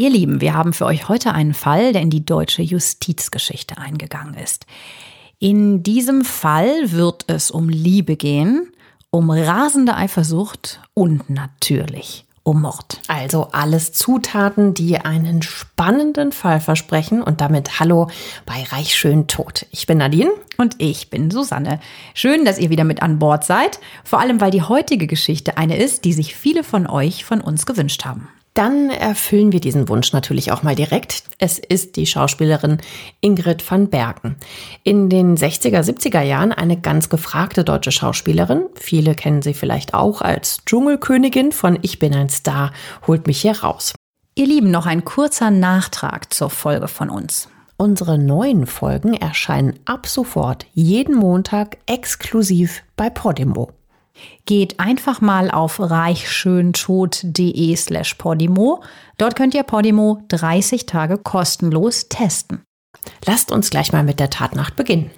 Ihr Lieben, wir haben für euch heute einen Fall, der in die deutsche Justizgeschichte eingegangen ist. In diesem Fall wird es um Liebe gehen, um rasende Eifersucht und natürlich um Mord. Also alles Zutaten, die einen spannenden Fall versprechen und damit Hallo bei Reich schön tot. Ich bin Nadine und ich bin Susanne. Schön, dass ihr wieder mit an Bord seid, vor allem weil die heutige Geschichte eine ist, die sich viele von euch von uns gewünscht haben dann erfüllen wir diesen Wunsch natürlich auch mal direkt. Es ist die Schauspielerin Ingrid van Bergen. In den 60er, 70er Jahren eine ganz gefragte deutsche Schauspielerin. Viele kennen sie vielleicht auch als Dschungelkönigin von Ich bin ein Star, holt mich hier raus. Ihr Lieben, noch ein kurzer Nachtrag zur Folge von uns. Unsere neuen Folgen erscheinen ab sofort jeden Montag exklusiv bei Podimo. Geht einfach mal auf reichschöntod.de slash Podimo. Dort könnt ihr Podimo 30 Tage kostenlos testen. Lasst uns gleich mal mit der Tatnacht beginnen.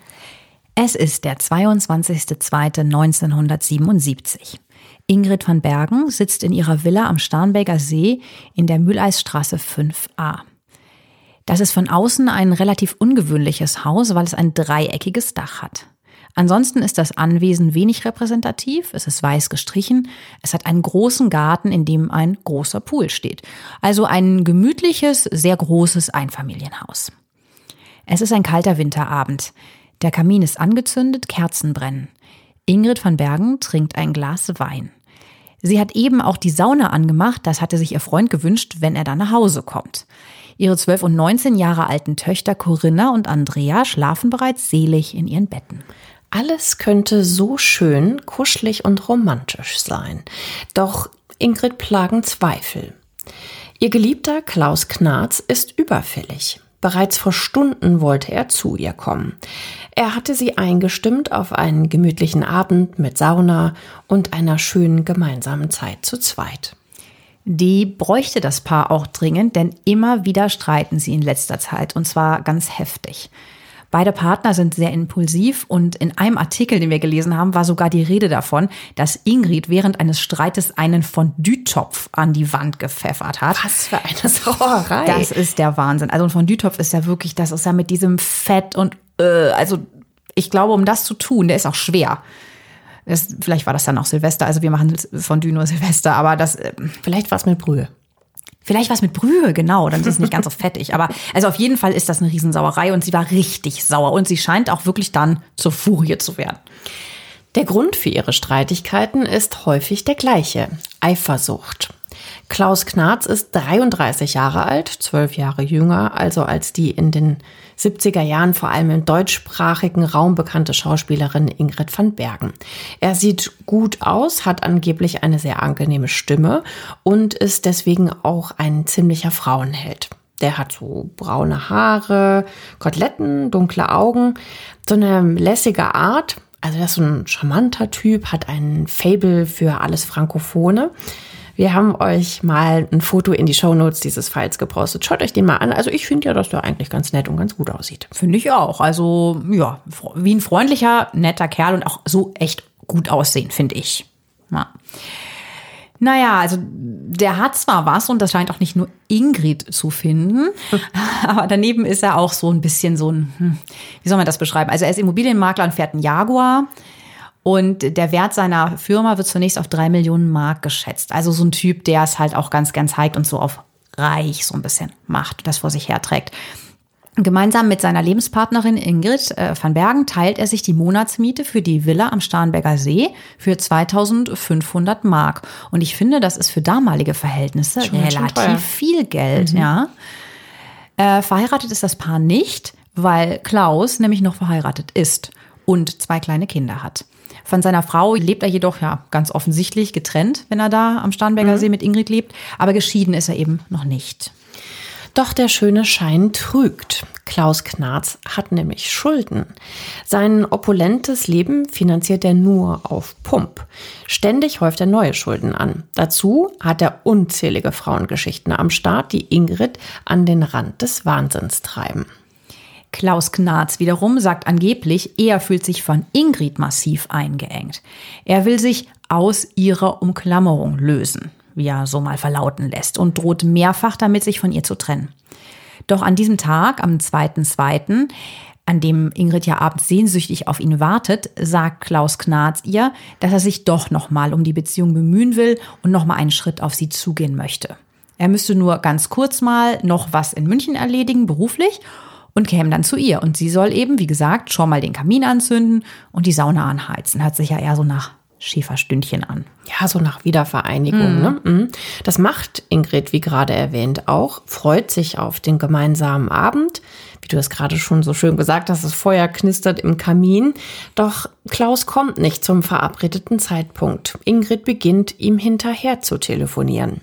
Es ist der 22.02.1977. Ingrid van Bergen sitzt in ihrer Villa am Starnberger See in der Mühleisstraße 5a. Das ist von außen ein relativ ungewöhnliches Haus, weil es ein dreieckiges Dach hat. Ansonsten ist das Anwesen wenig repräsentativ, es ist weiß gestrichen, es hat einen großen Garten, in dem ein großer Pool steht. Also ein gemütliches, sehr großes Einfamilienhaus. Es ist ein kalter Winterabend. Der Kamin ist angezündet, Kerzen brennen. Ingrid van Bergen trinkt ein Glas Wein. Sie hat eben auch die Sauna angemacht, das hatte sich ihr Freund gewünscht, wenn er dann nach Hause kommt. Ihre 12 und 19 Jahre alten Töchter Corinna und Andrea schlafen bereits selig in ihren Betten. Alles könnte so schön, kuschelig und romantisch sein. Doch Ingrid plagen Zweifel. Ihr Geliebter Klaus Knarz ist überfällig. Bereits vor Stunden wollte er zu ihr kommen. Er hatte sie eingestimmt auf einen gemütlichen Abend mit Sauna und einer schönen gemeinsamen Zeit zu zweit. Die bräuchte das Paar auch dringend, denn immer wieder streiten sie in letzter Zeit und zwar ganz heftig. Beide Partner sind sehr impulsiv und in einem Artikel, den wir gelesen haben, war sogar die Rede davon, dass Ingrid während eines Streites einen Fondue-Topf an die Wand gepfeffert hat. Was für eine Sauerei. Das ist der Wahnsinn. Also ein Fondue-Topf ist ja wirklich, das ist ja mit diesem Fett und äh, also ich glaube, um das zu tun, der ist auch schwer. Das, vielleicht war das dann auch Silvester. Also wir machen Fondue nur Silvester, aber das. Äh, vielleicht war es mit Brühe. Vielleicht was mit Brühe, genau, dann ist es nicht ganz so fettig. Aber also auf jeden Fall ist das eine Riesensauerei und sie war richtig sauer und sie scheint auch wirklich dann zur Furie zu werden. Der Grund für ihre Streitigkeiten ist häufig der gleiche. Eifersucht. Klaus Knarz ist 33 Jahre alt, zwölf Jahre jünger, also als die in den 70er Jahren vor allem im deutschsprachigen Raum bekannte Schauspielerin Ingrid van Bergen. Er sieht gut aus, hat angeblich eine sehr angenehme Stimme und ist deswegen auch ein ziemlicher Frauenheld. Der hat so braune Haare, Koteletten, dunkle Augen, so eine lässige Art. Also er ist so ein charmanter Typ, hat ein Fable für alles Frankophone. Wir haben euch mal ein Foto in die Shownotes dieses Falls gepostet. Schaut euch den mal an. Also ich finde ja, dass der eigentlich ganz nett und ganz gut aussieht. Finde ich auch. Also ja, wie ein freundlicher, netter Kerl und auch so echt gut aussehen, finde ich. Ja. Naja, also der hat zwar was und das scheint auch nicht nur Ingrid zu finden, aber daneben ist er auch so ein bisschen so ein, hm, wie soll man das beschreiben? Also er ist Immobilienmakler und fährt einen Jaguar. Und der Wert seiner Firma wird zunächst auf drei Millionen Mark geschätzt. Also so ein Typ, der es halt auch ganz, ganz heigt und so auf reich so ein bisschen macht, das vor sich herträgt. Gemeinsam mit seiner Lebenspartnerin Ingrid äh, van Bergen teilt er sich die Monatsmiete für die Villa am Starnberger See für 2500 Mark. Und ich finde, das ist für damalige Verhältnisse Schon- relativ viel Geld, ja. Äh, verheiratet ist das Paar nicht, weil Klaus nämlich noch verheiratet ist und zwei kleine Kinder hat. Von seiner Frau lebt er jedoch ja ganz offensichtlich getrennt, wenn er da am Starnberger See mit Ingrid lebt. Aber geschieden ist er eben noch nicht. Doch der schöne Schein trügt. Klaus Knarz hat nämlich Schulden. Sein opulentes Leben finanziert er nur auf Pump. Ständig häuft er neue Schulden an. Dazu hat er unzählige Frauengeschichten am Start, die Ingrid an den Rand des Wahnsinns treiben. Klaus Knarz wiederum sagt angeblich, er fühlt sich von Ingrid massiv eingeengt. Er will sich aus ihrer Umklammerung lösen, wie er so mal verlauten lässt, und droht mehrfach damit, sich von ihr zu trennen. Doch an diesem Tag, am 2.2., an dem Ingrid ja abends sehnsüchtig auf ihn wartet, sagt Klaus Knarz ihr, dass er sich doch nochmal um die Beziehung bemühen will und nochmal einen Schritt auf sie zugehen möchte. Er müsste nur ganz kurz mal noch was in München erledigen, beruflich, und käme dann zu ihr. Und sie soll eben, wie gesagt, schon mal den Kamin anzünden und die Sauna anheizen. Hört sich ja eher so nach Schäferstündchen an. Ja, so nach Wiedervereinigung. Ne? Mhm. Das macht Ingrid, wie gerade erwähnt, auch, freut sich auf den gemeinsamen Abend. Wie du es gerade schon so schön gesagt hast, das Feuer knistert im Kamin. Doch Klaus kommt nicht zum verabredeten Zeitpunkt. Ingrid beginnt, ihm hinterher zu telefonieren.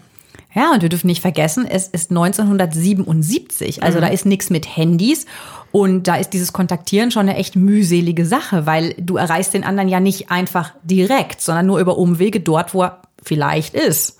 Ja, und wir dürfen nicht vergessen, es ist 1977, also da ist nichts mit Handys. Und da ist dieses Kontaktieren schon eine echt mühselige Sache, weil du erreichst den anderen ja nicht einfach direkt, sondern nur über Umwege dort, wo er vielleicht ist.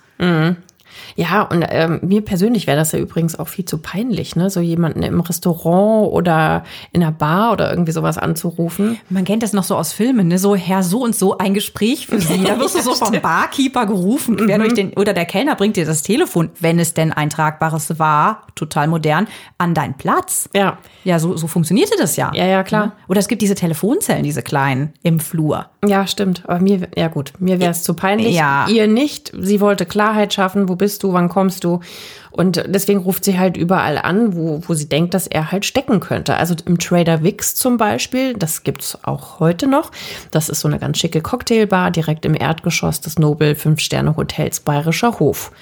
Ja, und ähm, mir persönlich wäre das ja übrigens auch viel zu peinlich, ne? So jemanden im Restaurant oder in einer Bar oder irgendwie sowas anzurufen. Man kennt das noch so aus Filmen, ne? So Herr so und so ein Gespräch für Sie. Da wirst du so vom Barkeeper gerufen, quer durch den oder der Kellner bringt dir das Telefon, wenn es denn ein tragbares war, total modern, an deinen Platz. Ja. Ja, so, so funktionierte das ja. Ja, ja, klar. Ne? Oder es gibt diese Telefonzellen, diese kleinen im Flur. Ja, stimmt. Aber mir, ja gut, mir wäre es zu peinlich. Ja. Ihr nicht. Sie wollte Klarheit schaffen. Wo bist du? Wann kommst du? Und deswegen ruft sie halt überall an, wo, wo sie denkt, dass er halt stecken könnte. Also im Trader Wix zum Beispiel, das gibt's auch heute noch. Das ist so eine ganz schicke Cocktailbar direkt im Erdgeschoss des Nobel Fünf-Sterne-Hotels Bayerischer Hof.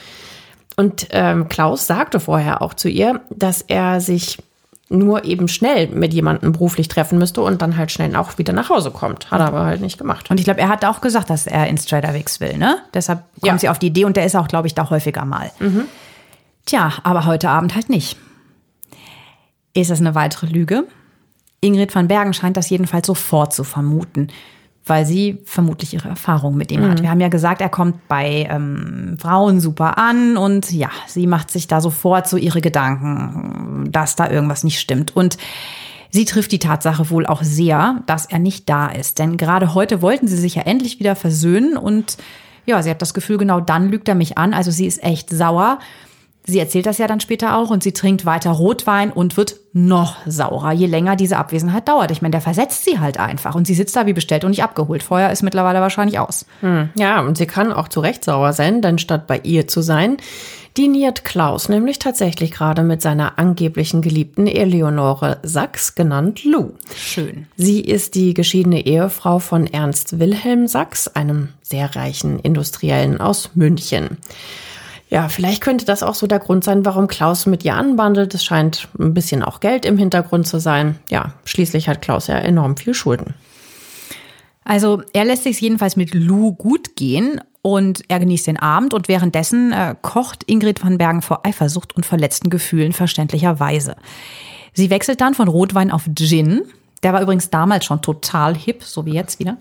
Und ähm, Klaus sagte vorher auch zu ihr, dass er sich nur eben schnell mit jemandem beruflich treffen müsste und dann halt schnell auch wieder nach Hause kommt. Hat er aber halt nicht gemacht. Und ich glaube, er hat auch gesagt, dass er ins Trader Wix will, ne? Deshalb kommt Ja. sie auf die Idee und der ist auch, glaube ich, da häufiger mal. Tja, aber heute Abend halt nicht. Ist das eine weitere Lüge? Ingrid van Bergen scheint das jedenfalls sofort zu vermuten, weil sie vermutlich ihre Erfahrung mit ihm hat. Wir haben ja gesagt, er kommt bei ähm, Frauen super an und ja, sie macht sich da sofort so ihre Gedanken, dass da irgendwas nicht stimmt. Und Sie trifft die Tatsache wohl auch sehr, dass er nicht da ist. Denn gerade heute wollten sie sich ja endlich wieder versöhnen und ja, sie hat das Gefühl, genau dann lügt er mich an. Also sie ist echt sauer. Sie erzählt das ja dann später auch und sie trinkt weiter Rotwein und wird noch saurer, je länger diese Abwesenheit dauert. Ich meine, der versetzt sie halt einfach und sie sitzt da wie bestellt und nicht abgeholt. Feuer ist mittlerweile wahrscheinlich aus. Ja, und sie kann auch zu Recht sauer sein, denn statt bei ihr zu sein, diniert Klaus nämlich tatsächlich gerade mit seiner angeblichen Geliebten Eleonore Sachs, genannt Lou. Schön. Sie ist die geschiedene Ehefrau von Ernst Wilhelm Sachs, einem sehr reichen Industriellen aus München. Ja, vielleicht könnte das auch so der Grund sein, warum Klaus mit ihr anbandelt. Es scheint ein bisschen auch Geld im Hintergrund zu sein. Ja, schließlich hat Klaus ja enorm viel Schulden. Also er lässt sich jedenfalls mit Lou gut gehen und er genießt den Abend und währenddessen äh, kocht Ingrid van Bergen vor Eifersucht und verletzten Gefühlen verständlicherweise. Sie wechselt dann von Rotwein auf Gin. Der war übrigens damals schon total hip, so wie jetzt wieder,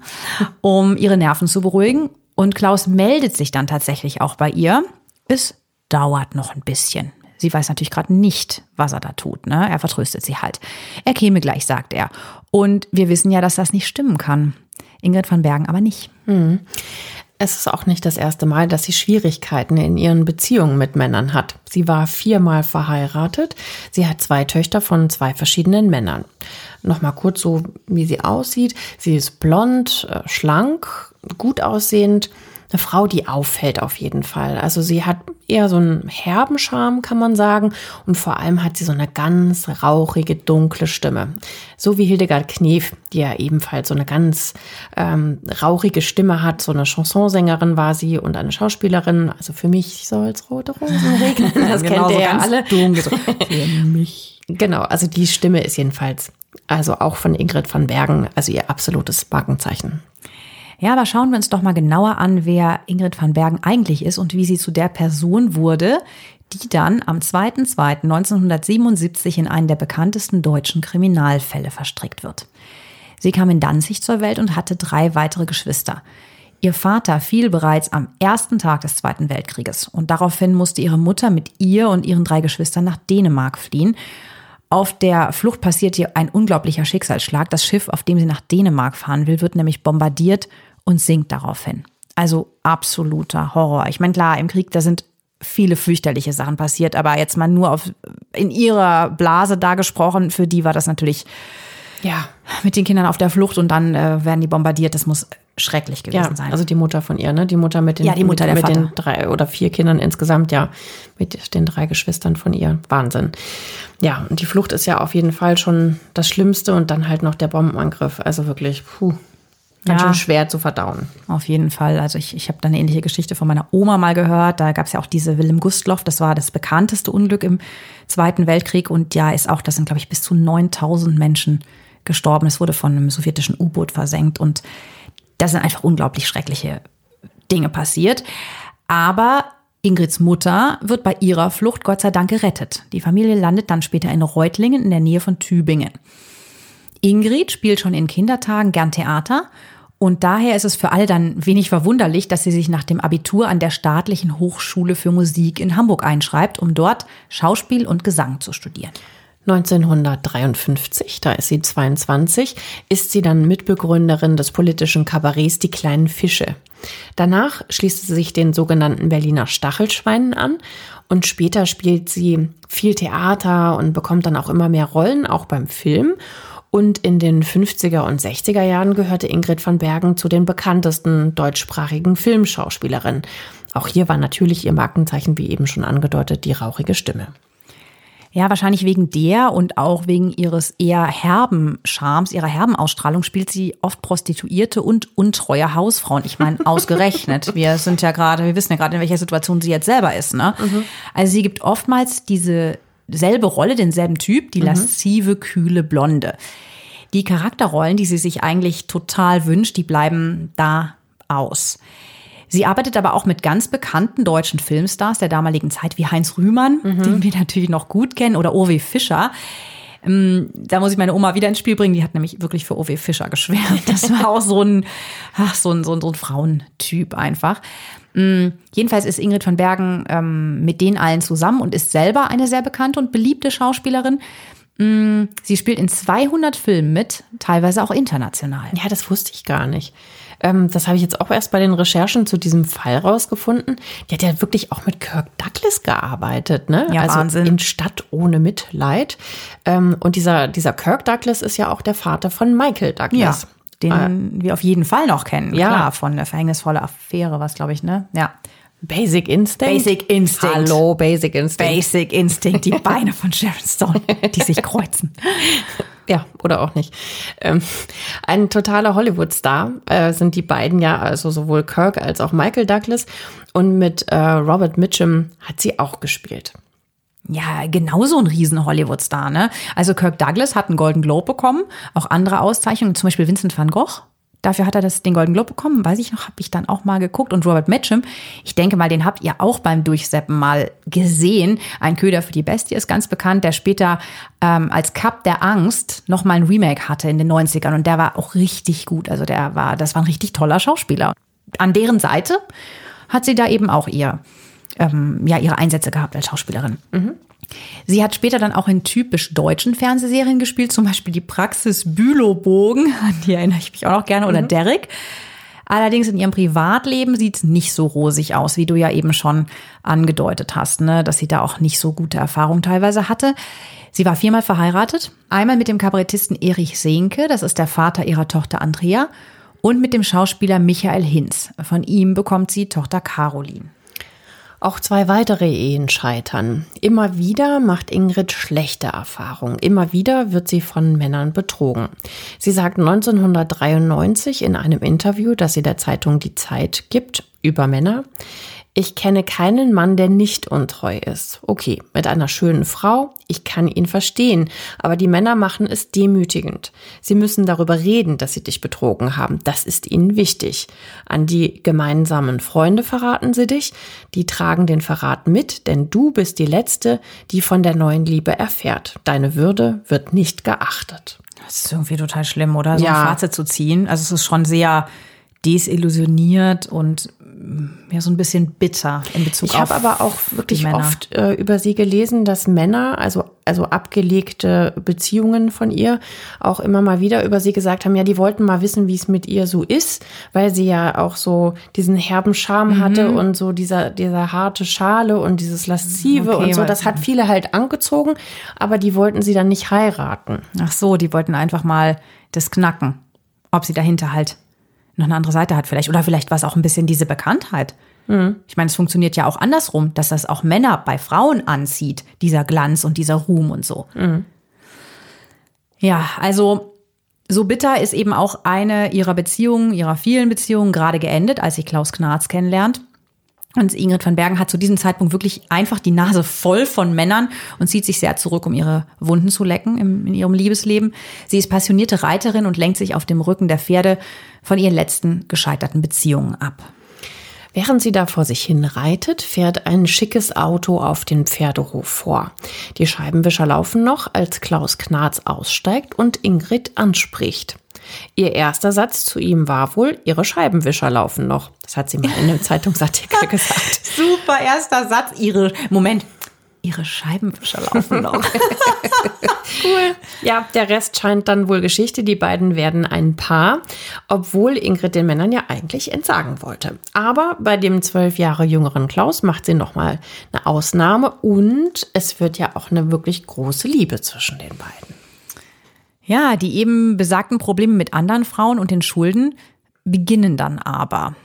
um ihre Nerven zu beruhigen. Und Klaus meldet sich dann tatsächlich auch bei ihr. Es dauert noch ein bisschen. Sie weiß natürlich gerade nicht, was er da tut. Ne? Er vertröstet sie halt. Er käme gleich, sagt er. Und wir wissen ja, dass das nicht stimmen kann. Ingrid van Bergen aber nicht. Es ist auch nicht das erste Mal, dass sie Schwierigkeiten in ihren Beziehungen mit Männern hat. Sie war viermal verheiratet. Sie hat zwei Töchter von zwei verschiedenen Männern. Nochmal kurz so, wie sie aussieht. Sie ist blond, äh, schlank, gut aussehend eine Frau, die auffällt auf jeden Fall. Also sie hat eher so einen herben Charme, kann man sagen. Und vor allem hat sie so eine ganz rauchige, dunkle Stimme. So wie Hildegard Knef, die ja ebenfalls so eine ganz ähm, rauchige Stimme hat. So eine Chansonsängerin war sie und eine Schauspielerin. Also für mich soll es rote Rosen regnen. Das genau, kennt ihr so ja alle. Für mich. Genau, also die Stimme ist jedenfalls, also auch von Ingrid van Bergen, also ihr absolutes Markenzeichen. Ja, aber schauen wir uns doch mal genauer an, wer Ingrid van Bergen eigentlich ist und wie sie zu der Person wurde, die dann am 2.2.1977 in einen der bekanntesten deutschen Kriminalfälle verstrickt wird. Sie kam in Danzig zur Welt und hatte drei weitere Geschwister. Ihr Vater fiel bereits am ersten Tag des Zweiten Weltkrieges und daraufhin musste ihre Mutter mit ihr und ihren drei Geschwistern nach Dänemark fliehen. Auf der Flucht passiert ihr ein unglaublicher Schicksalsschlag. Das Schiff, auf dem sie nach Dänemark fahren will, wird nämlich bombardiert und sinkt daraufhin. Also absoluter Horror. Ich meine, klar, im Krieg, da sind viele fürchterliche Sachen passiert, aber jetzt mal nur auf, in ihrer Blase da gesprochen, für die war das natürlich Ja, mit den Kindern auf der Flucht und dann äh, werden die bombardiert. Das muss schrecklich gewesen ja, sein. also die Mutter von ihr, ne? Die Mutter mit den, Ja, die Mutter, mit, der mit den Vater. drei oder vier Kindern insgesamt, ja, mit den drei Geschwistern von ihr. Wahnsinn. Ja, und die Flucht ist ja auf jeden Fall schon das Schlimmste und dann halt noch der Bombenangriff. Also wirklich, puh, ganz Ja. schön schwer zu verdauen. Auf jeden Fall. Also ich, ich habe da eine ähnliche Geschichte von meiner Oma mal gehört. Da gab es ja auch diese Willem Gustloff. Das war das bekannteste Unglück im Zweiten Weltkrieg. Und ja, ist auch, das sind, glaube ich, bis zu 9000 Menschen gestorben. Es wurde von einem sowjetischen U-Boot versenkt. Und da sind einfach unglaublich schreckliche Dinge passiert. Aber Ingrids Mutter wird bei ihrer Flucht Gott sei Dank gerettet. Die Familie landet dann später in Reutlingen in der Nähe von Tübingen. Ingrid spielt schon in Kindertagen gern Theater und daher ist es für alle dann wenig verwunderlich, dass sie sich nach dem Abitur an der Staatlichen Hochschule für Musik in Hamburg einschreibt, um dort Schauspiel und Gesang zu studieren. 1953, da ist sie 22, ist sie dann Mitbegründerin des politischen Kabarets Die kleinen Fische. Danach schließt sie sich den sogenannten Berliner Stachelschweinen an und später spielt sie viel Theater und bekommt dann auch immer mehr Rollen, auch beim Film. Und in den 50er und 60er Jahren gehörte Ingrid van Bergen zu den bekanntesten deutschsprachigen Filmschauspielerinnen. Auch hier war natürlich ihr Markenzeichen, wie eben schon angedeutet, die rauchige Stimme. Ja, wahrscheinlich wegen der und auch wegen ihres eher herben Charmes, ihrer herben Ausstrahlung spielt sie oft Prostituierte und untreue Hausfrauen. Ich meine, ausgerechnet. Wir sind ja gerade, wir wissen ja gerade, in welcher Situation sie jetzt selber ist. Ne? Also sie gibt oftmals diese selbe Rolle, denselben Typ, die lascive, kühle Blonde. Die Charakterrollen, die sie sich eigentlich total wünscht, die bleiben da aus. Sie arbeitet aber auch mit ganz bekannten deutschen Filmstars der damaligen Zeit, wie Heinz Rühmann, den wir natürlich noch gut kennen, oder Uwe Fischer. Ähm, Da muss ich meine Oma wieder ins Spiel bringen. Die hat nämlich wirklich für Uwe Fischer geschwärmt. Das war auch so ein, ach, so ein, so ein, so ein Frauentyp einfach. Mm, Jedenfalls ist Ingrid von Bergen ähm, mit denen allen zusammen und ist selber eine sehr bekannte und beliebte Schauspielerin. Mm, Sie spielt in 200 Filmen mit, teilweise auch international. Ja, das wusste ich gar nicht. Ähm, das habe ich jetzt auch erst bei den Recherchen zu diesem Fall rausgefunden. Die hat ja wirklich auch mit Kirk Douglas gearbeitet, ne? Ja, also Wahnsinn. in Stadt ohne Mitleid. Ähm, und dieser, dieser Kirk Douglas ist ja auch der Vater von Michael Ja, Douglas. den wir auf jeden Fall noch kennen. Ja. Klar, von der verhängnisvolle Affäre, was glaube ich, ne? Ja. Basic Instinct. Basic Instinct. Hallo, Basic Instinct. Basic Instinct, die Beine von Sharon Stone, die sich kreuzen. Ja, oder auch nicht. Ähm, ein totaler Hollywood-Star äh, sind die beiden ja, also sowohl Kirk als auch Michael Douglas. Und mit äh, Robert Mitchum hat sie auch gespielt. Ja, genauso ein riesen Hollywood-Star, ne? Also Kirk Douglas hat einen Golden Globe bekommen, auch andere Auszeichnungen, zum Beispiel Vincent van Gogh. Dafür hat er das, den Golden Globe bekommen, weiß ich noch, habe ich dann auch mal geguckt. Und Robert Mitchum, ich denke mal, den habt ihr auch beim Durchseppen mal gesehen. Ein Köder für die Bestie ist ganz bekannt, der später ähm, als Cup der Angst noch mal ein Remake hatte in den 90ern. Und der war auch richtig gut. Also der war, das war ein richtig toller Schauspieler. An deren Seite hat sie da eben auch ihr, ähm, ja, ihre Einsätze gehabt als Schauspielerin. Sie hat später dann auch in typisch deutschen Fernsehserien gespielt, zum Beispiel die Praxis Bülowbogen, an die erinnere ich mich auch noch gerne, oder Derek. Allerdings in ihrem Privatleben sieht es nicht so rosig aus, wie du ja eben schon angedeutet hast, ne? dass sie da auch nicht so gute Erfahrungen teilweise hatte. Sie war viermal verheiratet. Einmal mit dem Kabarettisten Erich Sehnke, das ist der Vater ihrer Tochter Andrea. und mit dem Schauspieler Michael Hinz. Von ihm bekommt sie Tochter Caroline. Auch zwei weitere Ehen scheitern. Immer wieder macht Ingrid schlechte Erfahrungen. Immer wieder wird sie von Männern betrogen. Sie sagt 1993 in einem Interview, das sie der Zeitung Die Zeit gibt, über Männer, ich kenne keinen Mann, der nicht untreu ist. Okay, mit einer schönen Frau, ich kann ihn verstehen, aber die Männer machen es demütigend. Sie müssen darüber reden, dass sie dich betrogen haben. Das ist ihnen wichtig. An die gemeinsamen Freunde verraten sie dich, die tragen den Verrat mit, denn du bist die Letzte, die von der neuen Liebe erfährt. Deine Würde wird nicht geachtet. Das ist irgendwie total schlimm, oder? So ja. ein Fazit zu ziehen. Also es ist schon sehr desillusioniert und ja so ein bisschen bitter in Bezug ich auf. Ich habe aber auch wirklich oft äh, über sie gelesen, dass Männer, also also abgelegte Beziehungen von ihr, auch immer mal wieder über sie gesagt haben, ja, die wollten mal wissen, wie es mit ihr so ist, weil sie ja auch so diesen herben Charme mhm. hatte und so dieser dieser harte Schale und dieses laszive okay, und so. Das hat viele halt angezogen, aber die wollten sie dann nicht heiraten. Ach so, die wollten einfach mal das knacken, ob sie dahinter halt noch eine andere Seite hat vielleicht. Oder vielleicht war es auch ein bisschen diese Bekanntheit. Mhm. Ich meine, es funktioniert ja auch andersrum, dass das auch Männer bei Frauen anzieht, dieser Glanz und dieser Ruhm und so. Mhm. Ja, also so bitter ist eben auch eine ihrer Beziehungen, ihrer vielen Beziehungen gerade geendet, als sie Klaus Knarz kennenlernt. Und Ingrid van Bergen hat zu diesem Zeitpunkt wirklich einfach die Nase voll von Männern und zieht sich sehr zurück, um ihre Wunden zu lecken im, in ihrem Liebesleben. Sie ist passionierte Reiterin und lenkt sich auf dem Rücken der Pferde von ihren letzten gescheiterten Beziehungen ab. Während sie da vor sich hin reitet, fährt ein schickes Auto auf den Pferdehof vor. Die Scheibenwischer laufen noch, als Klaus Knarz aussteigt und Ingrid anspricht. Ihr erster Satz zu ihm war wohl, ihre Scheibenwischer laufen noch. Das hat sie mal in einem Zeitungsartikel gesagt. Super erster Satz, ihre, Moment, ihre Scheibenwischer laufen noch. cool. Ja, der Rest scheint dann wohl Geschichte. Die beiden werden ein Paar, obwohl Ingrid den Männern ja eigentlich entsagen wollte. Aber bei dem zwölf Jahre jüngeren Klaus macht sie nochmal eine Ausnahme und es wird ja auch eine wirklich große Liebe zwischen den beiden. Ja, die eben besagten Probleme mit anderen Frauen und den Schulden beginnen dann aber.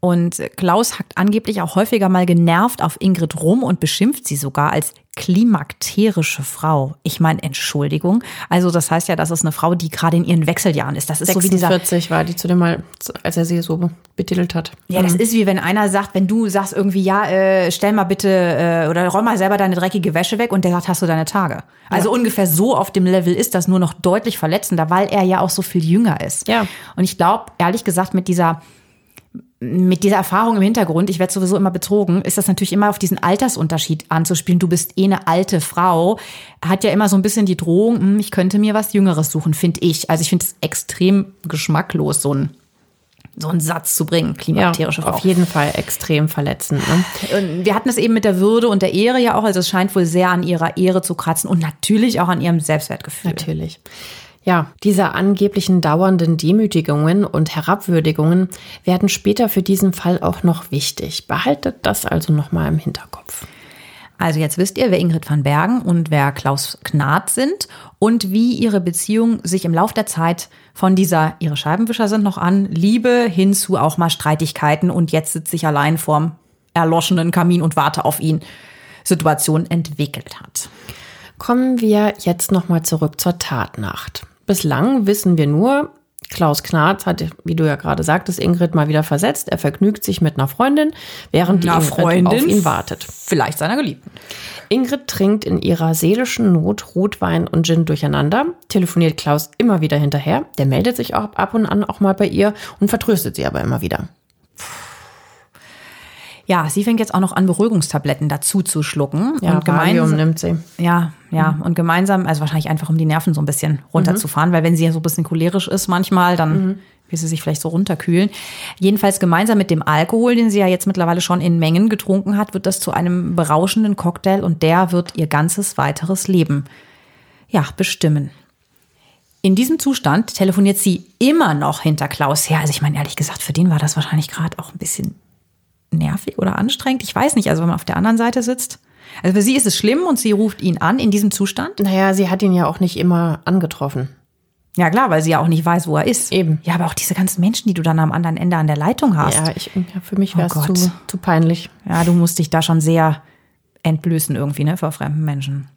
Und Klaus hackt angeblich auch häufiger mal genervt auf Ingrid rum und beschimpft sie sogar als klimakterische Frau. Ich meine, Entschuldigung. Also das heißt ja, das ist eine Frau, die gerade in ihren Wechseljahren ist. Das ist 46 so wie dieser, war die zu dem mal, als er sie so betitelt hat. Ja, das mhm. ist wie wenn einer sagt, wenn du sagst irgendwie, ja, äh, stell mal bitte äh, oder räum mal selber deine dreckige Wäsche weg und der sagt, hast du deine Tage. Also ja. ungefähr so auf dem Level ist das nur noch deutlich verletzender, weil er ja auch so viel jünger ist. Ja. Und ich glaube, ehrlich gesagt, mit dieser mit dieser Erfahrung im Hintergrund, ich werde sowieso immer betrogen, ist das natürlich immer auf diesen Altersunterschied anzuspielen. Du bist eh eine alte Frau, hat ja immer so ein bisschen die Drohung, hm, ich könnte mir was Jüngeres suchen, finde ich. Also ich finde es extrem geschmacklos, so ein so einen Satz zu bringen, klimakterische ja, Frau. Auf jeden Fall extrem verletzend. Ne? Und wir hatten es eben mit der Würde und der Ehre ja auch, also es scheint wohl sehr an ihrer Ehre zu kratzen und natürlich auch an ihrem Selbstwertgefühl. Natürlich. Ja, diese angeblichen dauernden Demütigungen und Herabwürdigungen werden später für diesen Fall auch noch wichtig. Behaltet das also nochmal im Hinterkopf. Also jetzt wisst ihr, wer Ingrid van Bergen und wer Klaus Knat sind und wie ihre Beziehung sich im Lauf der Zeit von dieser, ihre Scheibenwischer sind noch an, Liebe hin zu auch mal Streitigkeiten und jetzt sitze ich allein vorm erloschenen Kamin und warte auf ihn, Situation entwickelt hat. Kommen wir jetzt nochmal zurück zur Tatnacht. Bislang wissen wir nur, Klaus Knarz hat, wie du ja gerade sagtest, Ingrid mal wieder versetzt. Er vergnügt sich mit einer Freundin, während die Ingrid Freundin, auf ihn wartet. Vielleicht seiner Geliebten. Ingrid trinkt in ihrer seelischen Not Rotwein und Gin durcheinander, telefoniert Klaus immer wieder hinterher. Der meldet sich auch ab und an auch mal bei ihr und vertröstet sie aber immer wieder. Ja, sie fängt jetzt auch noch an, Beruhigungstabletten dazu zu schlucken. Ja, und gemeinsam nimmt sie. Ja, ja. Mhm. Und gemeinsam, also wahrscheinlich einfach, um die Nerven so ein bisschen runterzufahren, mhm. weil wenn sie ja so ein bisschen cholerisch ist manchmal, dann mhm. will sie sich vielleicht so runterkühlen. Jedenfalls gemeinsam mit dem Alkohol, den sie ja jetzt mittlerweile schon in Mengen getrunken hat, wird das zu einem berauschenden Cocktail und der wird ihr ganzes weiteres Leben, ja, bestimmen. In diesem Zustand telefoniert sie immer noch hinter Klaus her. Also ich meine, ehrlich gesagt, für den war das wahrscheinlich gerade auch ein bisschen nervig oder anstrengend. Ich weiß nicht, also wenn man auf der anderen Seite sitzt. Also für sie ist es schlimm und sie ruft ihn an in diesem Zustand? Naja, sie hat ihn ja auch nicht immer angetroffen. Ja, klar, weil sie ja auch nicht weiß, wo er ist. Eben. Ja, aber auch diese ganzen Menschen, die du dann am anderen Ende an der Leitung hast. Ja, ich, ja für mich wäre es Oh zu, zu peinlich. Ja, du musst dich da schon sehr entblößen irgendwie, ne, vor fremden Menschen.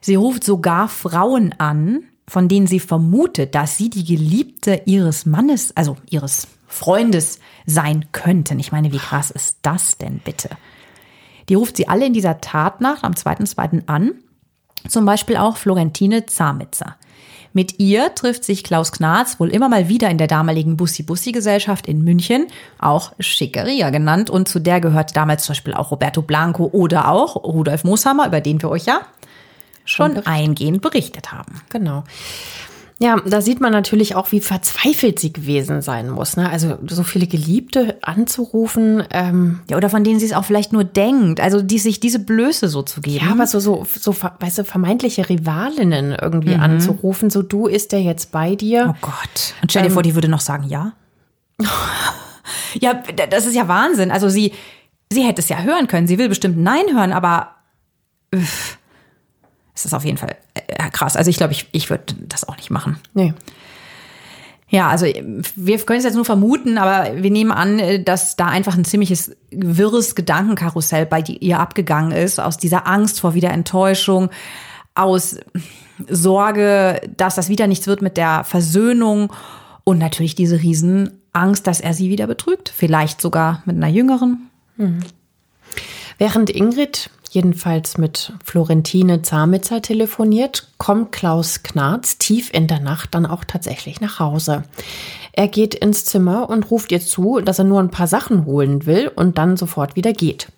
Sie ruft sogar Frauen an, von denen sie vermutet, dass sie die Geliebte ihres Mannes, also ihres Freundes sein könnten. Ich meine, wie krass ist das denn bitte? Die ruft sie alle in dieser Tatnacht am 2.2. an. Zum Beispiel auch Florentine Zamitzer. Mit ihr trifft sich Klaus Knarz wohl immer mal wieder in der damaligen Bussi-Bussi-Gesellschaft in München, auch Schickeria genannt. Und zu der gehört damals zum Beispiel auch Roberto Blanco oder auch Rudolf Mooshammer, über den wir euch ja schon eingehend berichtet haben. Genau. Ja, da sieht man natürlich auch, wie verzweifelt sie gewesen sein muss. Ne? Also so viele Geliebte anzurufen. Ähm, Ja, oder von denen sie es auch vielleicht nur denkt. Also die sich diese Blöße so zu geben. ja, aber so, so, so, weißt du, vermeintliche Rivalinnen irgendwie anzurufen. So, du ist der jetzt bei dir. Oh Gott. Und stell dir vor, die würde noch sagen, ja. ja, das ist ja Wahnsinn. Also sie, sie hätte es ja hören können. Sie will bestimmt Nein hören, aber üff, es ist auf jeden Fall äh, krass. Also ich glaube, ich, ich würde das auch nicht machen. Nee. Ja, also wir können es jetzt nur vermuten, aber wir nehmen an, äh, dass da einfach ein ziemliches wirres Gedankenkarussell bei ihr abgegangen ist, aus dieser Angst vor wieder Enttäuschung, aus Sorge, dass das wieder nichts wird mit der Versöhnung und natürlich diese Riesenangst, dass er sie wieder betrügt, vielleicht sogar mit einer jüngeren. Während Ingrid jedenfalls mit Florentine Zamitzer telefoniert, kommt Klaus Knarz tief in der Nacht dann auch tatsächlich nach Hause. Er geht ins Zimmer und ruft ihr zu, dass er nur ein paar Sachen holen will und dann sofort wieder geht.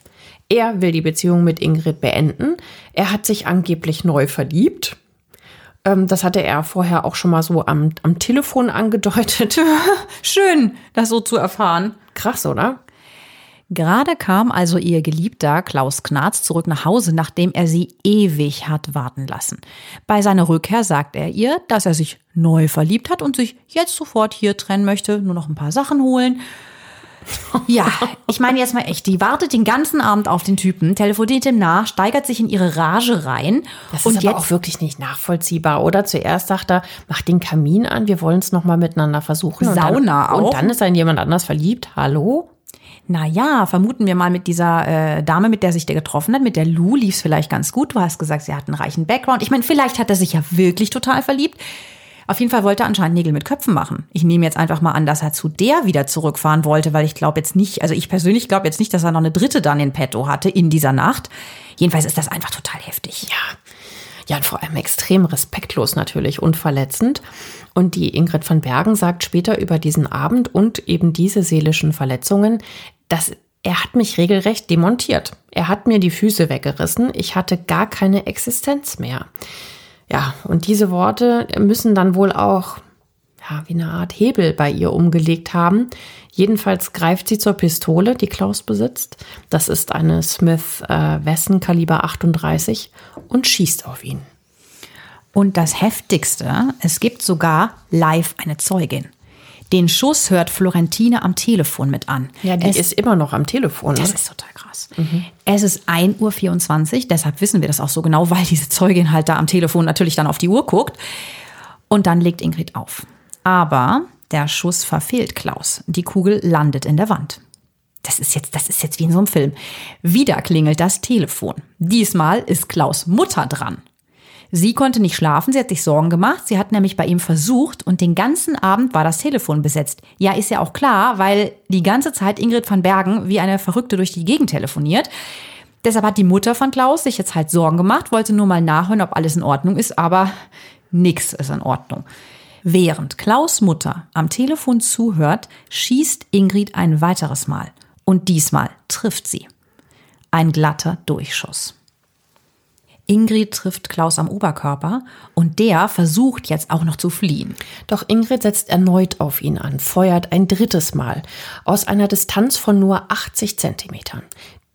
Er will die Beziehung mit Ingrid beenden. Er hat sich angeblich neu verliebt. Ähm, das hatte er vorher auch schon mal so am, am Telefon angedeutet. Schön, das so zu erfahren. Krass, oder? Gerade kam also ihr Geliebter Klaus Knarz zurück nach Hause, nachdem er sie ewig hat warten lassen. Bei seiner Rückkehr sagt er ihr, dass er sich neu verliebt hat und sich jetzt sofort hier trennen möchte, nur noch ein paar Sachen holen. Ja, ich meine jetzt mal echt, die wartet den ganzen Abend auf den Typen, telefoniert ihm nach, steigert sich in ihre Rage rein Das und ist aber jetzt auch wirklich nicht nachvollziehbar, oder? Zuerst sagt er, mach den Kamin an, wir wollen es nochmal miteinander versuchen. Und Sauna dann, auch. Und dann ist er in jemand anders verliebt. Hallo? Naja, vermuten wir mal mit dieser äh, Dame, mit der sich der getroffen hat, mit der Lou, lief es vielleicht ganz gut. Du hast gesagt, sie hat einen reichen Background. Ich meine, vielleicht hat er sich ja wirklich total verliebt. Auf jeden Fall wollte er anscheinend Nägel mit Köpfen machen. Ich nehme jetzt einfach mal an, dass er zu der wieder zurückfahren wollte, weil ich glaube jetzt nicht, also ich persönlich glaube jetzt nicht, dass er noch eine dritte dann in petto hatte in dieser Nacht. Jedenfalls ist das einfach total heftig. Ja. Ja, und vor allem extrem respektlos natürlich und verletzend. Und die Ingrid van Bergen sagt später über diesen Abend und eben diese seelischen Verletzungen, dass er hat mich regelrecht demontiert. Er hat mir die Füße weggerissen. Ich hatte gar keine Existenz mehr. Ja, und diese Worte müssen dann wohl auch ja, wie eine Art Hebel bei ihr umgelegt haben. Jedenfalls greift sie zur Pistole, die Klaus besitzt. Das ist eine Smith äh, Wesson Kaliber 38 und schießt auf ihn. Und das Heftigste, es gibt sogar live eine Zeugin. Den Schuss hört Florentine am Telefon mit an. Ja, die es ist immer noch am Telefon. Ne? Das ist total krass. Es ist 1.24 Uhr, deshalb wissen wir das auch so genau, weil diese Zeugin halt da am Telefon natürlich dann auf die Uhr guckt. Und dann legt Ingrid auf. Aber der Schuss verfehlt Klaus. Die Kugel landet in der Wand. Das ist jetzt, das ist jetzt wie in so einem Film. Wieder klingelt das Telefon. Diesmal ist Klaus Mutter dran. Sie konnte nicht schlafen, sie hat sich Sorgen gemacht. Sie hat nämlich bei ihm versucht und den ganzen Abend war das Telefon besetzt. Ja, ist ja auch klar, weil die ganze Zeit Ingrid van Bergen wie eine Verrückte durch die Gegend telefoniert. Deshalb hat die Mutter von Klaus sich jetzt halt Sorgen gemacht, wollte nur mal nachhören, ob alles in Ordnung ist, aber nix ist in Ordnung. Während Klaus Mutter am Telefon zuhört, schießt Ingrid ein weiteres Mal. Und diesmal trifft sie. Ein glatter Durchschuss. Ingrid trifft Klaus am Oberkörper und der versucht jetzt auch noch zu fliehen. Doch Ingrid setzt erneut auf ihn an, feuert ein drittes Mal aus einer Distanz von nur 80 Zentimetern.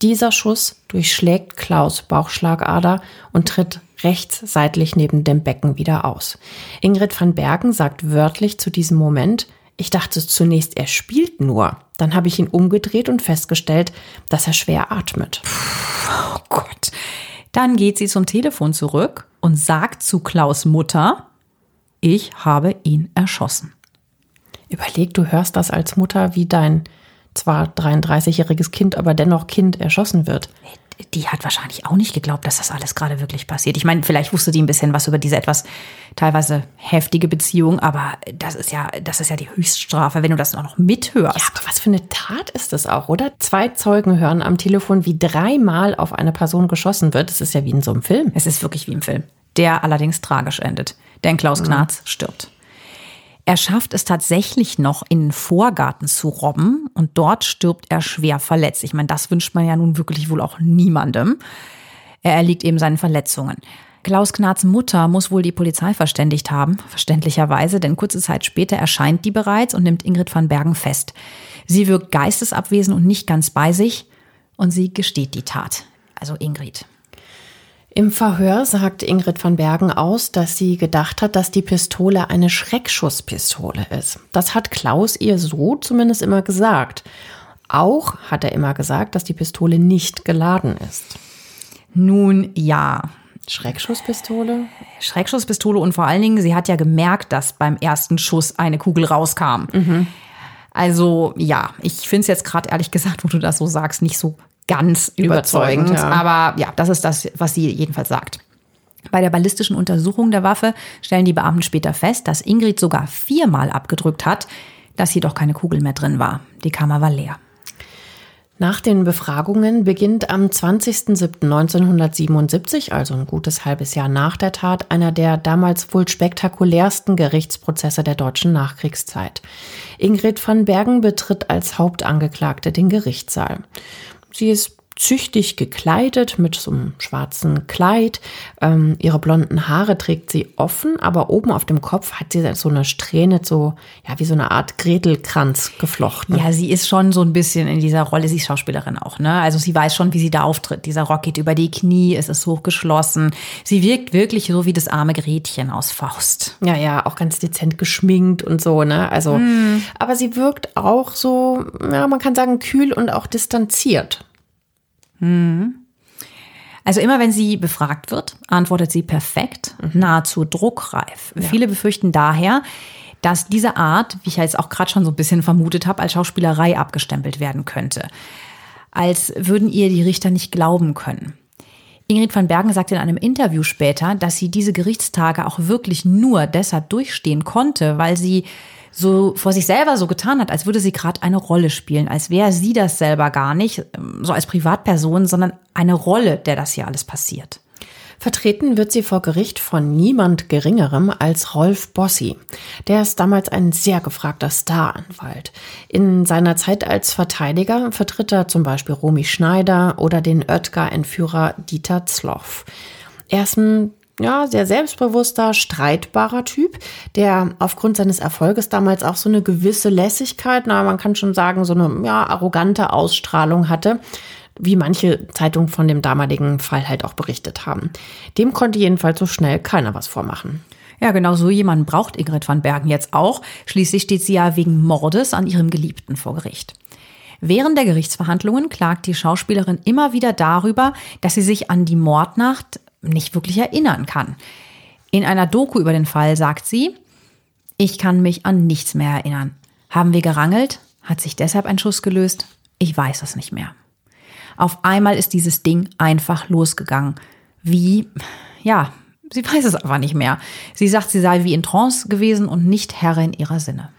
Dieser Schuss durchschlägt Klaus Bauchschlagader und tritt rechts seitlich neben dem Becken wieder aus. Ingrid van Bergen sagt wörtlich zu diesem Moment, ich dachte zunächst, er spielt nur. Dann habe ich ihn umgedreht und festgestellt, dass er schwer atmet. Oh Gott. Dann geht sie zum Telefon zurück und sagt zu Klaus Mutter, ich habe ihn erschossen. Überleg, du hörst das als Mutter, wie dein zwar 33-jähriges Kind, aber dennoch Kind erschossen wird die hat wahrscheinlich auch nicht geglaubt, dass das alles gerade wirklich passiert. Ich meine, vielleicht wusste die ein bisschen was über diese etwas teilweise heftige Beziehung, aber das ist ja, das ist ja die Höchststrafe, wenn du das auch noch mithörst. Ja, aber was für eine Tat ist das auch, oder? Zwei Zeugen hören am Telefon, wie dreimal auf eine Person geschossen wird. Das ist ja wie in so einem Film. Es ist wirklich wie im Film. Der allerdings tragisch endet. Denn Klaus Knarz mhm. stirbt. Er schafft es tatsächlich noch in den Vorgarten zu robben und dort stirbt er schwer verletzt. Ich meine, das wünscht man ja nun wirklich wohl auch niemandem. Er erliegt eben seinen Verletzungen. Klaus Knarrs Mutter muss wohl die Polizei verständigt haben, verständlicherweise, denn kurze Zeit später erscheint die bereits und nimmt Ingrid van Bergen fest. Sie wirkt geistesabwesend und nicht ganz bei sich und sie gesteht die Tat. Also Ingrid. Im Verhör sagt Ingrid van Bergen aus, dass sie gedacht hat, dass die Pistole eine Schreckschusspistole ist. Das hat Klaus ihr so zumindest immer gesagt. Auch hat er immer gesagt, dass die Pistole nicht geladen ist. Nun ja. Schreckschusspistole? Schreckschusspistole und vor allen Dingen, sie hat ja gemerkt, dass beim ersten Schuss eine Kugel rauskam. Mhm. Also ja, ich finde es jetzt gerade ehrlich gesagt, wo du das so sagst, nicht so ganz überzeugend. überzeugend ja. Aber ja, das ist das, was sie jedenfalls sagt. Bei der ballistischen Untersuchung der Waffe stellen die Beamten später fest, dass Ingrid sogar viermal abgedrückt hat, dass jedoch keine Kugel mehr drin war. Die Kammer war leer. Nach den Befragungen beginnt am 20.07.1977, also ein gutes halbes Jahr nach der Tat, einer der damals wohl spektakulärsten Gerichtsprozesse der deutschen Nachkriegszeit. Ingrid van Bergen betritt als Hauptangeklagte den Gerichtssaal. Sie ist züchtig gekleidet mit so einem schwarzen Kleid. Ähm, ihre blonden Haare trägt sie offen, aber oben auf dem Kopf hat sie so eine Strähne, so ja wie so eine Art Gretelkranz geflochten. Ja, sie ist schon so ein bisschen in dieser Rolle. Sie ist Schauspielerin auch, ne? Also sie weiß schon, wie sie da auftritt. Dieser Rock geht über die Knie, es ist hochgeschlossen. Sie wirkt wirklich so wie das arme Gretchen aus Faust. Ja, ja, auch ganz dezent geschminkt und so, ne? Also, hm. aber sie wirkt auch so, ja, man kann sagen, kühl und auch distanziert. Mhm. Also immer wenn sie befragt wird, antwortet sie perfekt, mhm. nahezu druckreif. Ja. Viele befürchten daher, dass diese Art, wie ich jetzt auch gerade schon so ein bisschen vermutet habe, als Schauspielerei abgestempelt werden könnte. Als würden ihr die Richter nicht glauben können. Ingrid van Bergen sagte in einem Interview später, dass sie diese Gerichtstage auch wirklich nur deshalb durchstehen konnte, weil sie so vor sich selber so getan hat, als würde sie gerade eine Rolle spielen, als wäre sie das selber gar nicht, ähm, so als Privatperson, sondern eine Rolle, der das hier alles passiert. Vertreten wird sie vor Gericht von niemand Geringerem als Rolf Bossi. Der ist damals ein sehr gefragter Staranwalt. In seiner Zeit als Verteidiger vertritt er zum Beispiel Romy Schneider oder den Oetker-Entführer Dieter Zloff. Er ist ein ja, sehr selbstbewusster, streitbarer Typ, der aufgrund seines Erfolges damals auch so eine gewisse Lässigkeit, na, man kann schon sagen, so eine ja, arrogante Ausstrahlung hatte, wie manche Zeitungen von dem damaligen Fall halt auch berichtet haben. Dem konnte jedenfalls so schnell keiner was vormachen. Ja, genau so jemanden braucht Ingrid van Bergen jetzt auch. Schließlich steht sie ja wegen Mordes an ihrem Geliebten vor Gericht. Während der Gerichtsverhandlungen klagt die Schauspielerin immer wieder darüber, dass sie sich an die Mordnacht nicht wirklich erinnern kann. In einer Doku über den Fall sagt sie, ich kann mich an nichts mehr erinnern. Haben wir gerangelt? Hat sich deshalb ein Schuss gelöst? Ich weiß es nicht mehr. Auf einmal ist dieses Ding einfach losgegangen. Wie? Ja, sie weiß es aber nicht mehr. Sie sagt, sie sei wie in Trance gewesen und nicht Herrin ihrer Sinne.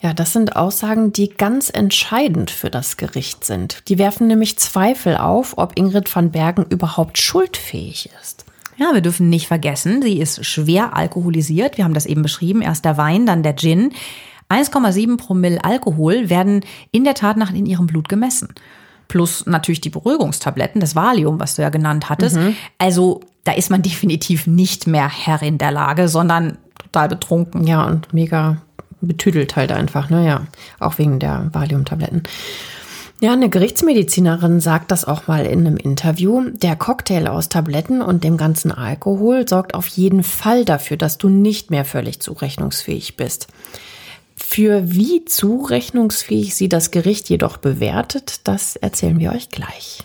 Ja, das sind Aussagen, die ganz entscheidend für das Gericht sind. Die werfen nämlich Zweifel auf, ob Ingrid van Bergen überhaupt schuldfähig ist. Ja, wir dürfen nicht vergessen, sie ist schwer alkoholisiert. Wir haben das eben beschrieben. Erst der Wein, dann der Gin. 1,7 Promille Alkohol werden in der Tatnacht in ihrem Blut gemessen. Plus natürlich die Beruhigungstabletten, das Valium, was du ja genannt hattest. Mhm. Also da ist man definitiv nicht mehr Herrin der Lage, sondern total betrunken. Ja, und mega betüdelt halt einfach, ne? Ja, auch wegen der Valium-Tabletten. Ja, eine Gerichtsmedizinerin sagt das auch mal in einem Interview. Der Cocktail aus Tabletten und dem ganzen Alkohol sorgt auf jeden Fall dafür, dass du nicht mehr völlig zurechnungsfähig bist. Für wie zurechnungsfähig sie das Gericht jedoch bewertet, das erzählen wir euch gleich.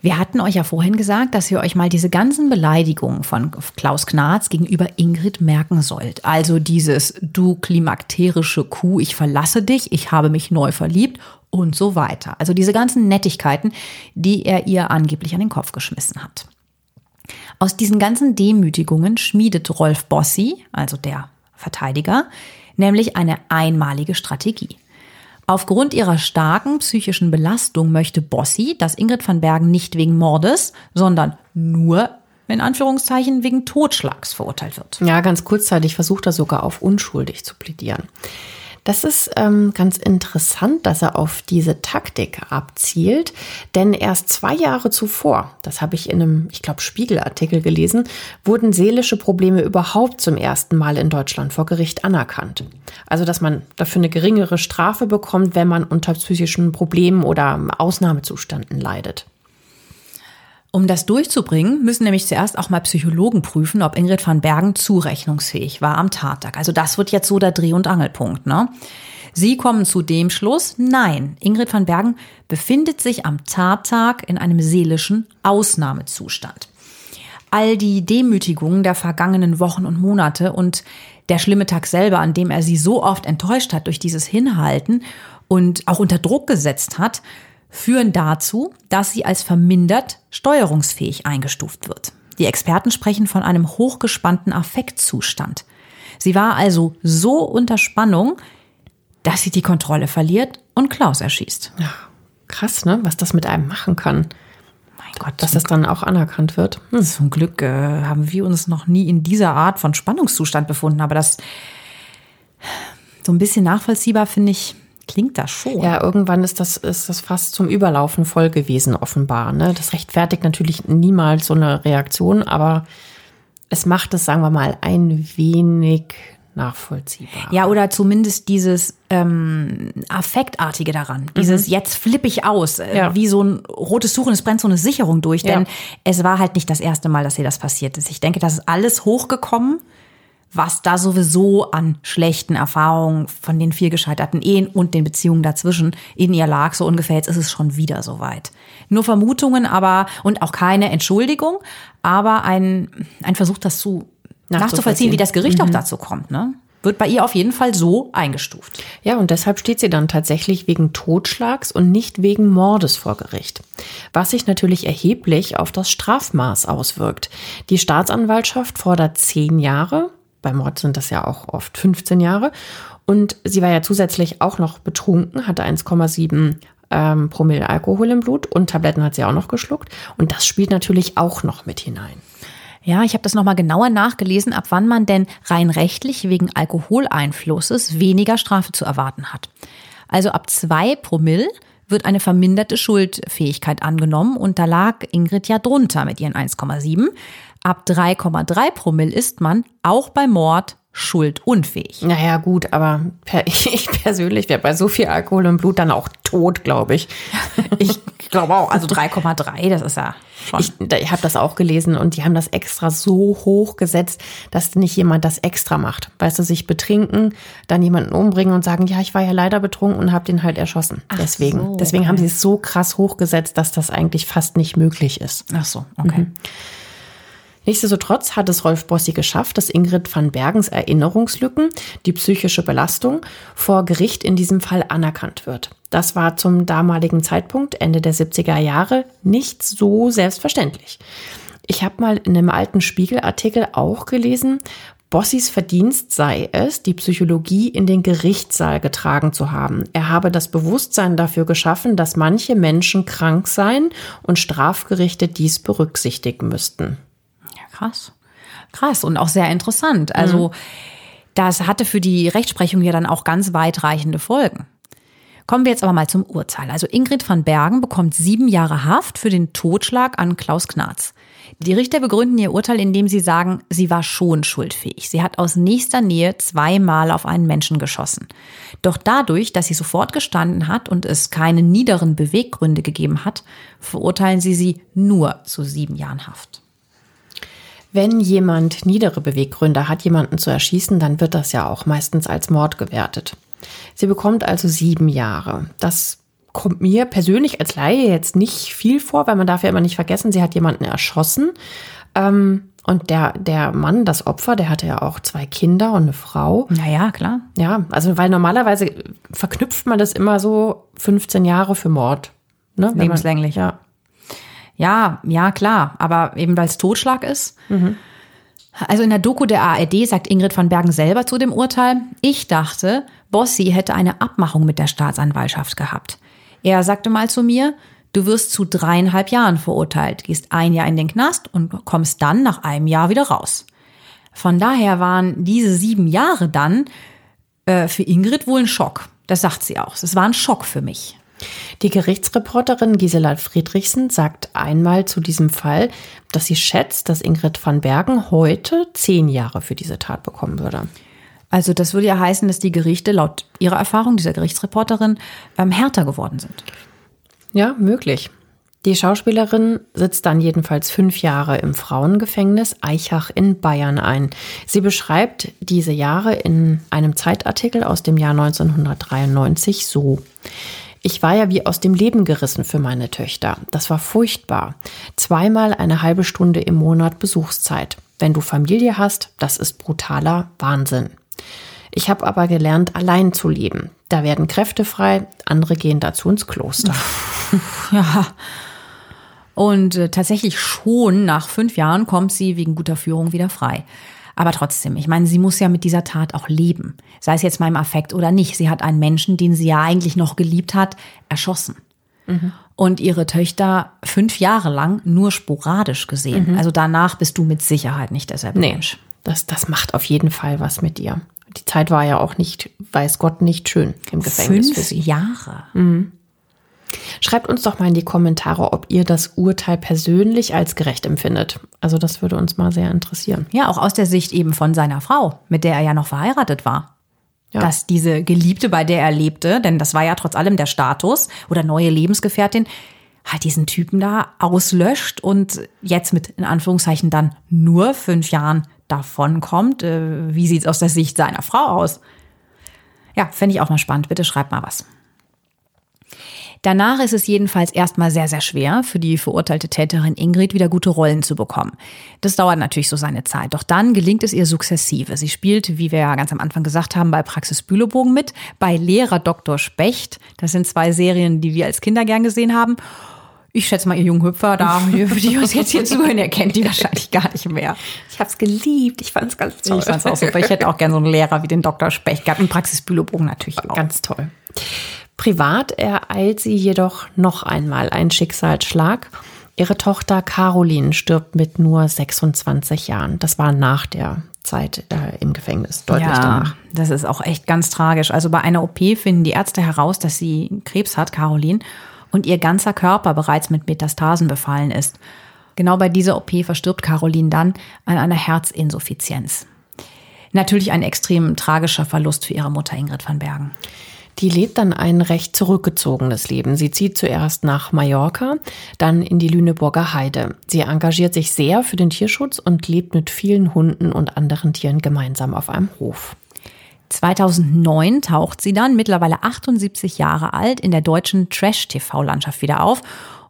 Wir hatten euch ja vorhin gesagt, dass ihr euch mal diese ganzen Beleidigungen von Klaus Knarz gegenüber Ingrid merken sollt. Also dieses du klimakterische Kuh, ich verlasse dich, ich habe mich neu verliebt und so weiter. Also diese ganzen Nettigkeiten, die er ihr angeblich an den Kopf geschmissen hat. Aus diesen ganzen Demütigungen schmiedet Rolf Bossi, also der Verteidiger, nämlich eine einmalige Strategie. Aufgrund ihrer starken psychischen Belastung möchte Bossi, dass Ingrid van Bergen nicht wegen Mordes, sondern nur in Anführungszeichen wegen Totschlags verurteilt wird. Ja, ganz kurzzeitig versucht er sogar auf unschuldig zu plädieren. Das ist ähm, ganz interessant, dass er auf diese Taktik abzielt, denn erst zwei Jahre zuvor, das habe ich in einem, ich glaube, Spiegelartikel gelesen, wurden seelische Probleme überhaupt zum ersten Mal in Deutschland vor Gericht anerkannt. Also, dass man dafür eine geringere Strafe bekommt, wenn man unter psychischen Problemen oder Ausnahmezuständen leidet. Um das durchzubringen, müssen nämlich zuerst auch mal Psychologen prüfen, ob Ingrid van Bergen zurechnungsfähig war am Tattag. Also das wird jetzt so der Dreh- und Angelpunkt. Ne? Sie kommen zu dem Schluss, nein, Ingrid van Bergen befindet sich am Tattag in einem seelischen Ausnahmezustand. All die Demütigungen der vergangenen Wochen und Monate und der schlimme Tag selber, an dem er sie so oft enttäuscht hat durch dieses Hinhalten und auch unter Druck gesetzt hat, führen dazu, dass sie als vermindert steuerungsfähig eingestuft wird. Die Experten sprechen von einem hochgespannten Affektzustand. Sie war also so unter Spannung, dass sie die Kontrolle verliert und Klaus erschießt. Ja, krass, ne? Was das mit einem machen kann. Mein Gott, dass das dann auch anerkannt wird. Hm. Zum Glück äh, haben wir uns noch nie in dieser Art von Spannungszustand befunden, aber das so ein bisschen nachvollziehbar finde ich klingt das schon. Ja, irgendwann ist das, ist das fast zum Überlaufen voll gewesen, offenbar. Ne? Das rechtfertigt natürlich niemals so eine Reaktion, aber es macht es, sagen wir mal, ein wenig nachvollziehbar. Ja, oder zumindest dieses ähm, Affektartige daran. Dieses mhm. jetzt flippe ich aus, äh, ja. wie so ein rotes Tuch und es brennt so eine Sicherung durch. Denn ja. es war halt nicht das erste Mal, dass ihr das passiert ist. Ich denke, das ist alles hochgekommen was da sowieso an schlechten Erfahrungen von den vier gescheiterten Ehen und den Beziehungen dazwischen in ihr lag, so ungefähr. Jetzt ist es schon wieder soweit. Nur Vermutungen, aber und auch keine Entschuldigung, aber ein, ein Versuch, das zu nachzuvollziehen, wie das Gericht mhm. auch dazu kommt. Ne? Wird bei ihr auf jeden Fall so eingestuft. Ja, und deshalb steht sie dann tatsächlich wegen Totschlags und nicht wegen Mordes vor Gericht. Was sich natürlich erheblich auf das Strafmaß auswirkt. Die Staatsanwaltschaft fordert zehn Jahre, bei Mord sind das ja auch oft 15 Jahre. Und sie war ja zusätzlich auch noch betrunken, hatte 1,7 ähm, Promille Alkohol im Blut und Tabletten hat sie auch noch geschluckt. Und das spielt natürlich auch noch mit hinein. Ja, ich habe das nochmal genauer nachgelesen, ab wann man denn rein rechtlich wegen Alkoholeinflusses weniger Strafe zu erwarten hat. Also ab zwei Promille wird eine verminderte Schuldfähigkeit angenommen und da lag Ingrid ja drunter mit ihren 1,7. Ab 3,3 Promille ist man auch bei Mord schuldunfähig. Naja, gut, aber ich persönlich wäre bei so viel Alkohol im Blut dann auch tot, glaube ich. Ich glaube auch, also 3,3, das ist ja schon. Ich, ich habe das auch gelesen und die haben das extra so hoch gesetzt, dass nicht jemand das extra macht. Weißt du, sich betrinken, dann jemanden umbringen und sagen, ja, ich war ja leider betrunken und habe den halt erschossen. Ach deswegen. So, deswegen okay. haben sie es so krass hochgesetzt, dass das eigentlich fast nicht möglich ist. Ach so, okay. Mhm. Nichtsdestotrotz hat es Rolf Bossi geschafft, dass Ingrid van Bergens Erinnerungslücken, die psychische Belastung, vor Gericht in diesem Fall anerkannt wird. Das war zum damaligen Zeitpunkt, Ende der 70er Jahre, nicht so selbstverständlich. Ich habe mal in einem alten Spiegelartikel auch gelesen, Bossis Verdienst sei es, die Psychologie in den Gerichtssaal getragen zu haben. Er habe das Bewusstsein dafür geschaffen, dass manche Menschen krank seien und Strafgerichte dies berücksichtigen müssten. Krass. Krass und auch sehr interessant. Also, mhm. das hatte für die Rechtsprechung ja dann auch ganz weitreichende Folgen. Kommen wir jetzt aber mal zum Urteil. Also Ingrid van Bergen bekommt sieben Jahre Haft für den Totschlag an Klaus Knarz. Die Richter begründen ihr Urteil, indem sie sagen, sie war schon schuldfähig. Sie hat aus nächster Nähe zweimal auf einen Menschen geschossen. Doch dadurch, dass sie sofort gestanden hat und es keine niederen Beweggründe gegeben hat, verurteilen sie sie nur zu sieben Jahren Haft. Wenn jemand niedere Beweggründe hat, jemanden zu erschießen, dann wird das ja auch meistens als Mord gewertet. Sie bekommt also sieben Jahre. Das kommt mir persönlich als Laie jetzt nicht viel vor, weil man darf ja immer nicht vergessen, sie hat jemanden erschossen. Ähm, und der, der Mann, das Opfer, der hatte ja auch zwei Kinder und eine Frau. Naja, klar. Ja, also weil normalerweise verknüpft man das immer so 15 Jahre für Mord. Ne? Wenn man- Lebenslänglich. Ja. Ja, ja, klar. Aber eben weil es Totschlag ist. Also in der Doku der ARD sagt Ingrid van Bergen selber zu dem Urteil, ich dachte, Bossi hätte eine Abmachung mit der Staatsanwaltschaft gehabt. Er sagte mal zu mir, du wirst zu dreieinhalb Jahren verurteilt, gehst ein Jahr in den Knast und kommst dann nach einem Jahr wieder raus. Von daher waren diese sieben Jahre dann äh, für Ingrid wohl ein Schock. Das sagt sie auch. Es war ein Schock für mich. Die Gerichtsreporterin Gisela Friedrichsen sagt einmal zu diesem Fall, dass sie schätzt, dass Ingrid van Bergen heute zehn Jahre für diese Tat bekommen würde. Also das würde ja heißen, dass die Gerichte laut ihrer Erfahrung, dieser Gerichtsreporterin, ähm, härter geworden sind. Ja, möglich. Die Schauspielerin sitzt dann jedenfalls fünf Jahre im Frauengefängnis Eichach in Bayern ein. Sie beschreibt diese Jahre in einem Zeitartikel aus dem Jahr 1993 so. Ich war ja wie aus dem Leben gerissen für meine Töchter. Das war furchtbar. Zweimal eine halbe Stunde im Monat Besuchszeit. Wenn du Familie hast, das ist brutaler Wahnsinn. Ich habe aber gelernt, allein zu leben. Da werden Kräfte frei, andere gehen dazu ins Kloster. Ja. Und äh, tatsächlich schon nach fünf Jahren kommt sie wegen guter Führung wieder frei. Aber trotzdem, ich meine, sie muss ja mit dieser Tat auch leben. Sei es jetzt mal im Affekt oder nicht. Sie hat einen Menschen, den sie ja eigentlich noch geliebt hat, erschossen. Und ihre Töchter fünf Jahre lang nur sporadisch gesehen. Also danach bist du mit Sicherheit nicht derselbe Nee, Mensch. das, das macht auf jeden Fall was mit dir. Die Zeit war ja auch nicht, weiß Gott, nicht schön im Gefängnis für Fünf sie. Jahre. Schreibt uns doch mal in die Kommentare, ob ihr das Urteil persönlich als gerecht empfindet. Also das würde uns mal sehr interessieren. Ja, auch aus der Sicht eben von seiner Frau, mit der er ja noch verheiratet war. Ja. Dass diese Geliebte, bei der er lebte, denn das war ja trotz allem der Status oder neue Lebensgefährtin, halt diesen Typen da auslöscht und jetzt mit in Anführungszeichen dann nur fünf Jahren davonkommt. Äh, Wie sieht's aus der Sicht seiner Frau aus? Ja, fände ich auch mal spannend. Bitte schreibt mal was. Danach ist es jedenfalls erstmal sehr, sehr schwer für die verurteilte Täterin Ingrid wieder gute Rollen zu bekommen. Das dauert natürlich so seine Zeit. Doch dann gelingt es ihr sukzessive. Sie spielt, wie wir ja ganz am Anfang gesagt haben, bei Praxis Bülobogen mit, bei Lehrer Dr. Specht. Das sind zwei Serien, die wir als Kinder gern gesehen haben. Ich schätze mal, ihr jungen Hüpfer da, die uns jetzt hier zuhören, ihr kennt die wahrscheinlich gar nicht mehr. Ich habe es geliebt. Ich fand es ganz toll. Ich fand's auch super. Ich hätte auch gern so einen Lehrer wie den Dr. Specht gehabt und Praxis Bülobogen natürlich auch. Ganz toll. Privat ereilt sie jedoch noch einmal ein Schicksalsschlag. Ihre Tochter Caroline stirbt mit nur 26 Jahren. Das war nach der Zeit äh, im Gefängnis, deutlich ja, danach. das ist auch echt ganz tragisch. Also bei einer OP finden die Ärzte heraus, dass sie Krebs hat, Caroline, und ihr ganzer Körper bereits mit Metastasen befallen ist. Genau bei dieser OP verstirbt Caroline dann an einer Herzinsuffizienz. Natürlich ein extrem tragischer Verlust für ihre Mutter Ingrid van Bergen. Die lebt dann ein recht zurückgezogenes Leben. Sie zieht zuerst nach Mallorca, dann in die Lüneburger Heide. Sie engagiert sich sehr für den Tierschutz und lebt mit vielen Hunden und anderen Tieren gemeinsam auf einem Hof. 2009 taucht sie dann, mittlerweile 78 Jahre alt, in der deutschen Trash-TV-Landschaft wieder auf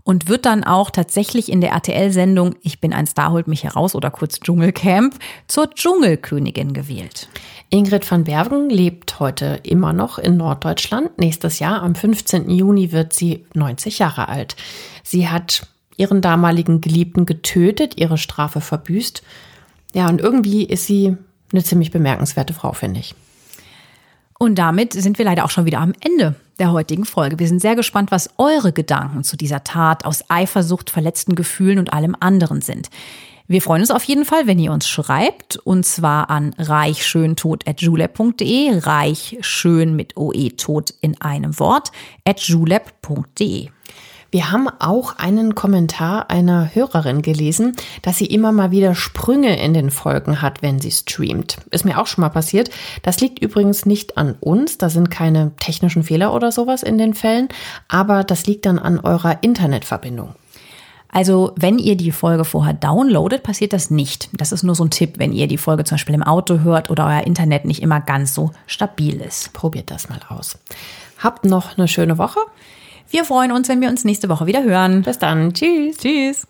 und wird dann auch tatsächlich in der RTL-Sendung Ich bin ein Star, holt mich heraus oder kurz Dschungelcamp zur Dschungelkönigin gewählt. Ingrid van Bergen lebt heute immer noch in Norddeutschland. Nächstes Jahr, am 15. Juni, wird sie 90 Jahre alt. Sie hat ihren damaligen Geliebten getötet, ihre Strafe verbüßt. Ja, und irgendwie ist sie eine ziemlich bemerkenswerte Frau, finde ich. Und damit sind wir leider auch schon wieder am Ende der heutigen Folge. Wir sind sehr gespannt, was eure Gedanken zu dieser Tat aus Eifersucht, verletzten Gefühlen und allem anderen sind. Wir freuen uns auf jeden Fall, wenn ihr uns schreibt, und zwar an reichschöntod.julep.de, reichschön mit OE tot in einem Wort, at julep.de. Wir haben auch einen Kommentar einer Hörerin gelesen, dass sie immer mal wieder Sprünge in den Folgen hat, wenn sie streamt. Ist mir auch schon mal passiert. Das liegt übrigens nicht an uns, da sind keine technischen Fehler oder sowas in den Fällen, aber das liegt dann an eurer Internetverbindung. Also, wenn ihr die Folge vorher downloadet, passiert das nicht. Das ist nur so ein Tipp, wenn ihr die Folge zum Beispiel im Auto hört oder euer Internet nicht immer ganz so stabil ist. Probiert das mal aus. Habt noch eine schöne Woche. Wir freuen uns, wenn wir uns nächste Woche wieder hören. Bis dann. Tschüss. Tschüss.